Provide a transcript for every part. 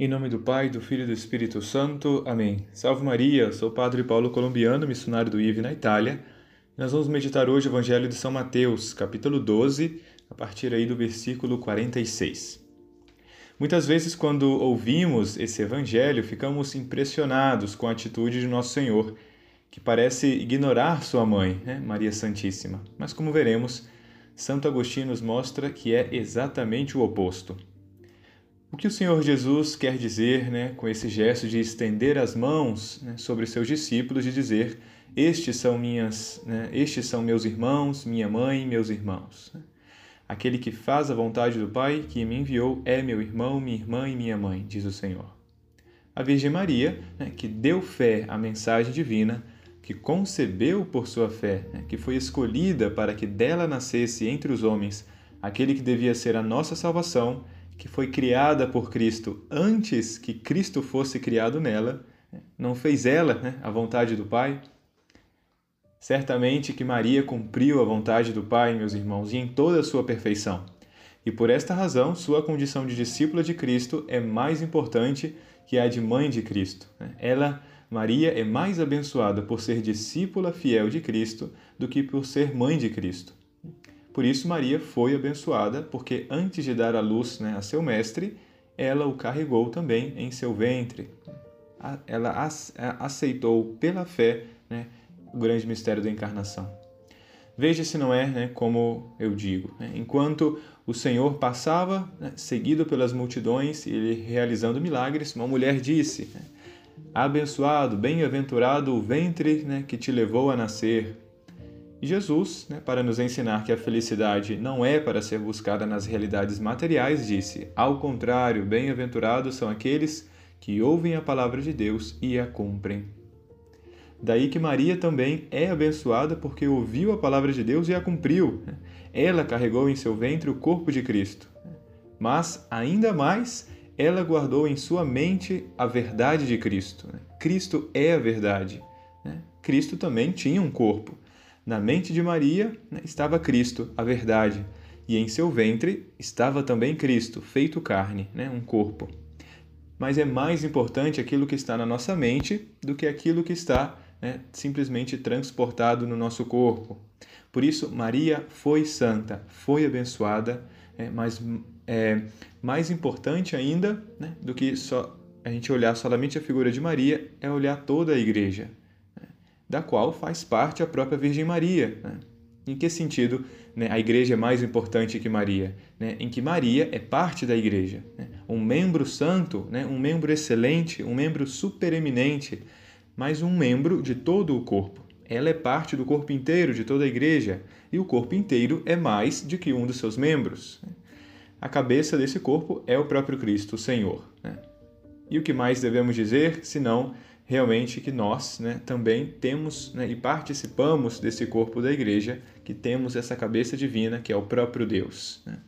Em nome do Pai, do Filho e do Espírito Santo. Amém. Salve Maria, sou o Padre Paulo Colombiano, missionário do IVE na Itália. Nós vamos meditar hoje o Evangelho de São Mateus, capítulo 12, a partir aí do versículo 46. Muitas vezes, quando ouvimos esse Evangelho, ficamos impressionados com a atitude de Nosso Senhor, que parece ignorar sua mãe, né? Maria Santíssima. Mas, como veremos, Santo Agostinho nos mostra que é exatamente o oposto. O que o Senhor Jesus quer dizer né, com esse gesto de estender as mãos né, sobre seus discípulos e dizer: Estes são minhas, né, estes são meus irmãos, minha mãe, meus irmãos. Aquele que faz a vontade do Pai que me enviou é meu irmão, minha irmã e minha mãe, diz o Senhor. A Virgem Maria, né, que deu fé à mensagem divina, que concebeu por sua fé, né, que foi escolhida para que dela nascesse entre os homens aquele que devia ser a nossa salvação que foi criada por Cristo antes que Cristo fosse criado nela, não fez ela né, a vontade do Pai? Certamente que Maria cumpriu a vontade do Pai, meus irmãos, e em toda a sua perfeição. E por esta razão, sua condição de discípula de Cristo é mais importante que a de mãe de Cristo. Ela, Maria, é mais abençoada por ser discípula fiel de Cristo do que por ser mãe de Cristo. Por isso, Maria foi abençoada, porque antes de dar a luz né, a seu mestre, ela o carregou também em seu ventre. Ela aceitou pela fé né, o grande mistério da encarnação. Veja se não é né, como eu digo. Né? Enquanto o Senhor passava, né, seguido pelas multidões, ele realizando milagres, uma mulher disse: né, Abençoado, bem-aventurado o ventre né, que te levou a nascer. Jesus, né, para nos ensinar que a felicidade não é para ser buscada nas realidades materiais, disse: Ao contrário, bem-aventurados são aqueles que ouvem a palavra de Deus e a cumprem. Daí que Maria também é abençoada porque ouviu a palavra de Deus e a cumpriu. Ela carregou em seu ventre o corpo de Cristo. Mas, ainda mais, ela guardou em sua mente a verdade de Cristo. Cristo é a verdade. Cristo também tinha um corpo. Na mente de Maria né, estava Cristo, a verdade, e em seu ventre estava também Cristo, feito carne, né, um corpo. Mas é mais importante aquilo que está na nossa mente do que aquilo que está né, simplesmente transportado no nosso corpo. Por isso, Maria foi santa, foi abençoada, é, mas é, mais importante ainda né, do que só a gente olhar somente a figura de Maria é olhar toda a igreja da qual faz parte a própria Virgem Maria. Né? Em que sentido né, a igreja é mais importante que Maria? Né? Em que Maria é parte da igreja. Né? Um membro santo, né? um membro excelente, um membro supereminente, mas um membro de todo o corpo. Ela é parte do corpo inteiro de toda a igreja e o corpo inteiro é mais do que um dos seus membros. Né? A cabeça desse corpo é o próprio Cristo, o Senhor. Né? E o que mais devemos dizer senão realmente que nós né, também temos né, e participamos desse corpo da igreja, que temos essa cabeça divina que é o próprio Deus. Né?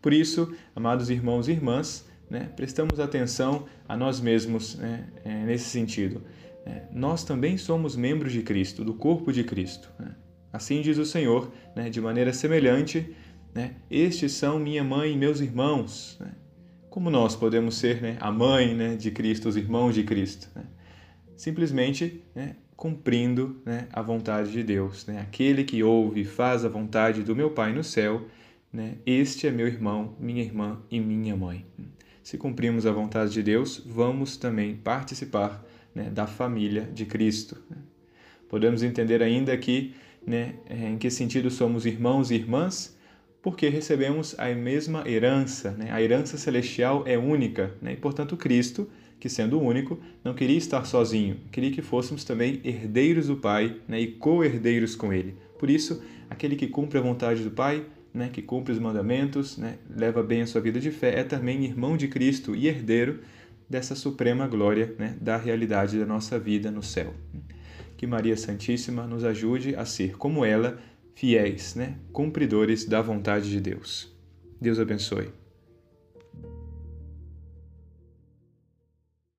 Por isso, amados irmãos e irmãs, né, prestamos atenção a nós mesmos né, é, nesse sentido. É, nós também somos membros de Cristo, do corpo de Cristo. Assim diz o Senhor, de maneira semelhante, estes são minha mãe e meus irmãos. Como nós podemos ser a mãe de Cristo, os irmãos de Cristo? Simplesmente né, cumprindo né, a vontade de Deus. Né? Aquele que ouve e faz a vontade do meu Pai no céu, né, este é meu irmão, minha irmã e minha mãe. Se cumprimos a vontade de Deus, vamos também participar né, da família de Cristo. Podemos entender ainda aqui né, em que sentido somos irmãos e irmãs, porque recebemos a mesma herança. Né? A herança celestial é única, né? e portanto Cristo que, sendo único, não queria estar sozinho, queria que fôssemos também herdeiros do Pai né, e co-herdeiros com Ele. Por isso, aquele que cumpre a vontade do Pai, né, que cumpre os mandamentos, né, leva bem a sua vida de fé, é também irmão de Cristo e herdeiro dessa suprema glória né, da realidade da nossa vida no céu. Que Maria Santíssima nos ajude a ser, como ela, fiéis, né, cumpridores da vontade de Deus. Deus abençoe.